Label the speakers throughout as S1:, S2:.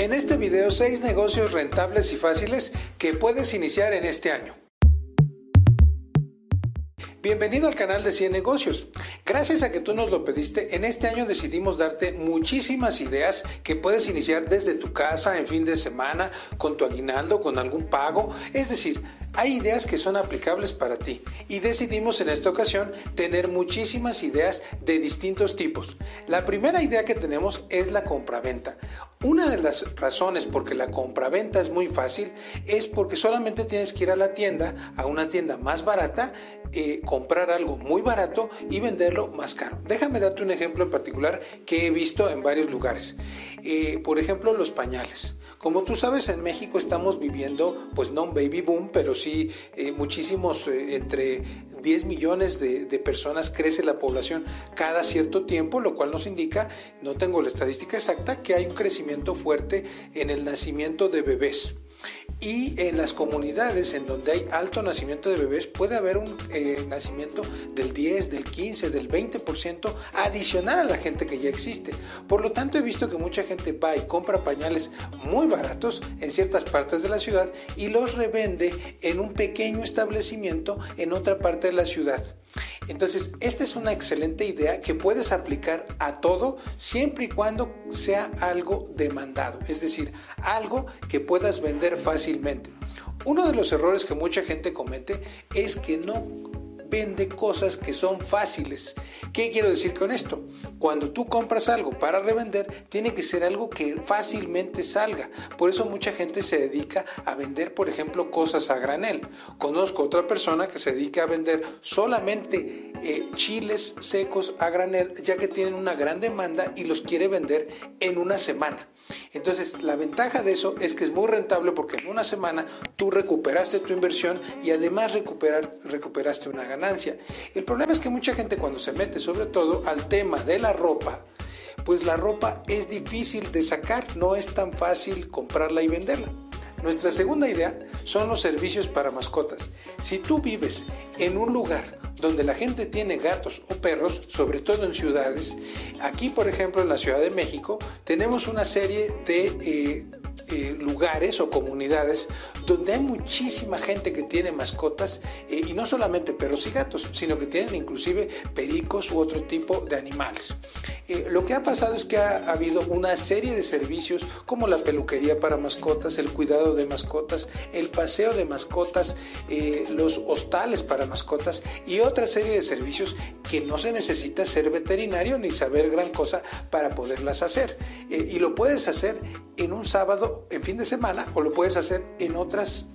S1: En este video, 6 negocios rentables y fáciles que puedes iniciar en este año. Bienvenido al canal de 100 negocios. Gracias a que tú nos lo pediste, en este año decidimos darte muchísimas ideas que puedes iniciar desde tu casa en fin de semana, con tu aguinaldo, con algún pago. Es decir, hay ideas que son aplicables para ti y decidimos en esta ocasión tener muchísimas ideas de distintos tipos. La primera idea que tenemos es la compraventa. Una de las razones por que la compraventa es muy fácil es porque solamente tienes que ir a la tienda, a una tienda más barata, eh, comprar algo muy barato y venderlo más caro. Déjame darte un ejemplo en particular que he visto en varios lugares. Eh, por ejemplo, los pañales. Como tú sabes, en México estamos viviendo, pues no un baby boom, pero sí eh, muchísimos, entre 10 millones de, personas crece la población cada cierto tiempo, lo cual nos indica, no tengo la estadística exacta, que hay un crecimiento fuerte en el nacimiento de bebés. Y en las comunidades en donde hay alto nacimiento de bebés puede haber un eh, nacimiento del 10, del 15, del 20% adicional a la gente que ya existe. Por lo tanto he visto que mucha gente va y compra pañales muy baratos en ciertas partes de la ciudad y los revende en un pequeño establecimiento en otra parte de la ciudad. Entonces, esta es una excelente idea que puedes aplicar a todo siempre y cuando sea algo demandado, es decir, algo que puedas vender fácilmente. Uno de los errores que mucha gente comete es que no vende cosas que son fáciles. ¿Qué quiero decir con esto? Cuando tú compras algo para revender, tiene que ser algo que fácilmente salga. Por eso mucha gente se dedica a vender, por ejemplo, cosas a granel. Conozco otra persona que se dedica a vender solamente eh, chiles secos a granel, ya que tienen una gran demanda y los quiere vender en una semana. Entonces, la ventaja de eso es que es muy rentable porque en una semana tú recuperaste tu inversión y además recuperaste una ganancia. El problema es que mucha gente cuando se mete sobre todo al tema de la ropa, pues la ropa es difícil de sacar, no es tan fácil comprarla y venderla. Nuestra segunda idea son los servicios para mascotas. Si tú vives en un lugar donde la gente tiene gatos o perros, sobre todo en ciudades. Aquí, por ejemplo, en la Ciudad de México, tenemos una serie de eh, eh, lugares o comunidades donde hay muchísima gente que tiene mascotas eh, y no solamente perros y gatos, sino que tienen inclusive pericos u otro tipo de animales. Eh, lo que ha pasado es que ha, habido una serie de servicios como la peluquería para mascotas, el cuidado de mascotas, el paseo de mascotas, eh, los hostales para mascotas y otra serie de servicios que no se necesita ser veterinario ni saber gran cosa para poderlas hacer. Eh, y lo puedes hacer en un sábado, en fin de semana, o lo puedes hacer en otras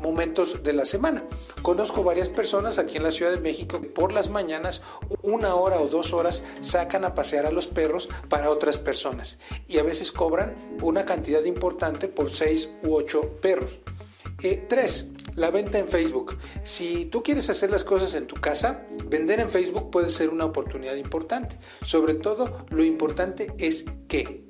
S1: momentos de la semana. Conozco varias personas aquí en la Ciudad de México que por las mañanas, una hora o dos horas, sacan a pasear a los perros para otras personas y a veces cobran una cantidad importante por seis u ocho perros. Eh, tres, la venta en Facebook. Si tú quieres hacer las cosas en tu casa, vender en Facebook puede ser una oportunidad importante. Sobre todo, lo importante es que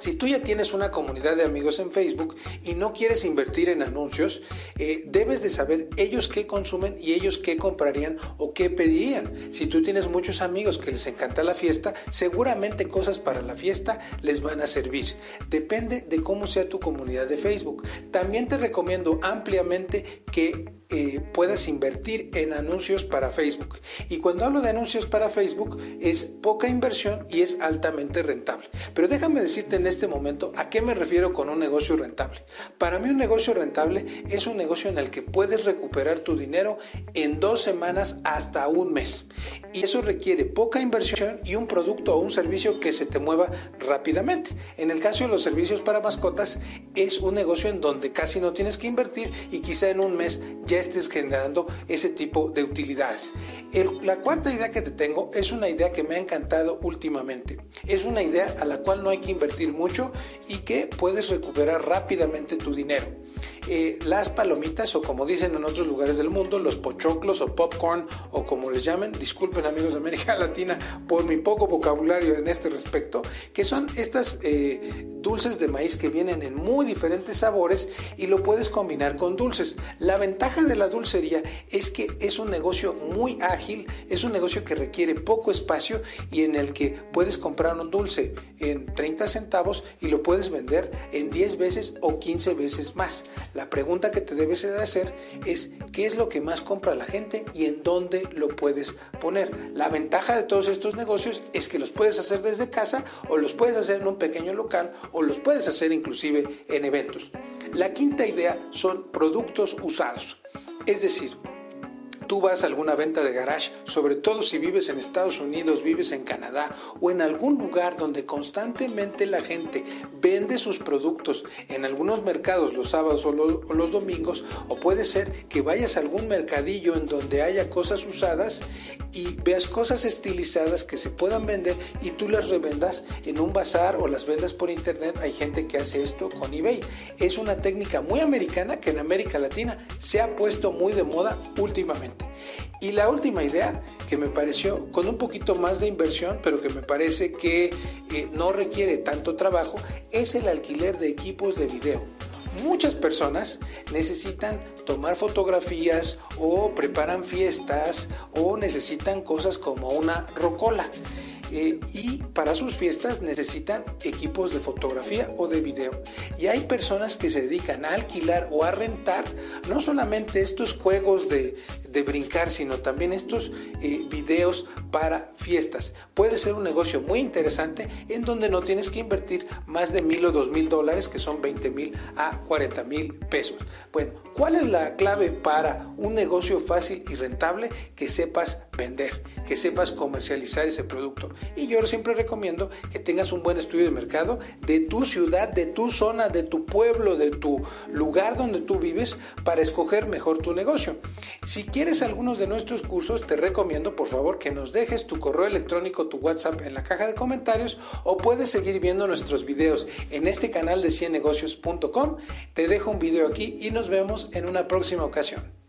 S1: si tú ya tienes una comunidad de amigos en Facebook y no quieres invertir en anuncios, eh, debes de saber ellos qué consumen y ellos qué comprarían o qué pedirían. Si tú tienes muchos amigos que les encanta la fiesta, seguramente cosas para la fiesta les van a servir. Depende de cómo sea tu comunidad de Facebook. También te recomiendo ampliamente que eh, puedas invertir en anuncios para Facebook. Y cuando hablo de anuncios para Facebook es poca inversión y es altamente rentable. Pero déjame decirte en este momento a qué me refiero con un negocio rentable. Para mí un negocio rentable es un negocio en el que puedes recuperar tu dinero en dos semanas hasta un mes. Y eso requiere poca inversión y un producto o un servicio que se te mueva rápidamente. En el caso de los servicios para mascotas es un negocio en donde casi no tienes que invertir y quizá en un mes ya estés generando ese tipo de utilidades. la cuarta idea que te tengo es una idea que me ha encantado últimamente. Es una idea a la cual no hay que invertir mucho y que puedes recuperar rápidamente tu dinero. Eh, las palomitas o como dicen en otros lugares del mundo, los pochoclos o popcorn o como les llamen, disculpen amigos de América Latina por mi poco vocabulario en este respecto, que son estas eh, dulces de maíz que vienen en muy diferentes sabores y lo puedes combinar con dulces. La ventaja de la dulcería es que es un negocio muy ágil, es un negocio que requiere poco espacio y en el que puedes comprar un dulce en 30 centavos y lo puedes vender en 10 veces o 15 veces más. La pregunta que te debes de hacer es qué es lo que más compra la gente y en dónde lo puedes poner. La ventaja de todos estos negocios es que los puedes hacer desde casa o los puedes hacer en un pequeño local o los puedes hacer inclusive en eventos. La quinta idea son productos usados. Es decir, tú vas a alguna venta de garage, sobre todo si vives en Estados Unidos, vives en Canadá o en algún lugar donde constantemente la gente vende sus productos en algunos mercados los sábados o, los domingos, o puede ser que vayas a algún mercadillo en donde haya cosas usadas y veas cosas estilizadas que se puedan vender y tú las revendas en un bazar o las vendas por internet. Hay gente que hace esto con eBay. Es una técnica muy americana que en América Latina se ha puesto muy de moda últimamente. Y la última idea que me pareció con un poquito más de inversión, pero que me parece que eh, no requiere tanto trabajo, es el alquiler de equipos de video. Muchas personas necesitan tomar fotografías o preparan fiestas o necesitan cosas como una rocola. Eh, y para sus fiestas necesitan equipos de fotografía o de video. Y hay personas que se dedican a alquilar o a rentar no solamente estos juegos de, de brincar, sino también estos eh, videos para fiestas. Puede ser un negocio muy interesante en donde no tienes que invertir más de mil o dos mil dólares, que son 20 mil a 40 mil pesos. Bueno, ¿cuál es la clave para un negocio fácil y rentable? Que sepas vender, que sepas comercializar ese producto. Y yo siempre recomiendo que tengas un buen estudio de mercado de tu ciudad, de tu zona, de tu pueblo, de tu lugar donde tú vives para escoger mejor tu negocio. Si quieres algunos de nuestros cursos, te recomiendo por favor que nos dejes tu correo electrónico, tu WhatsApp en la caja de comentarios o puedes seguir viendo nuestros videos en este canal de ciennegocios.com. Te dejo un video aquí y nos vemos en una próxima ocasión.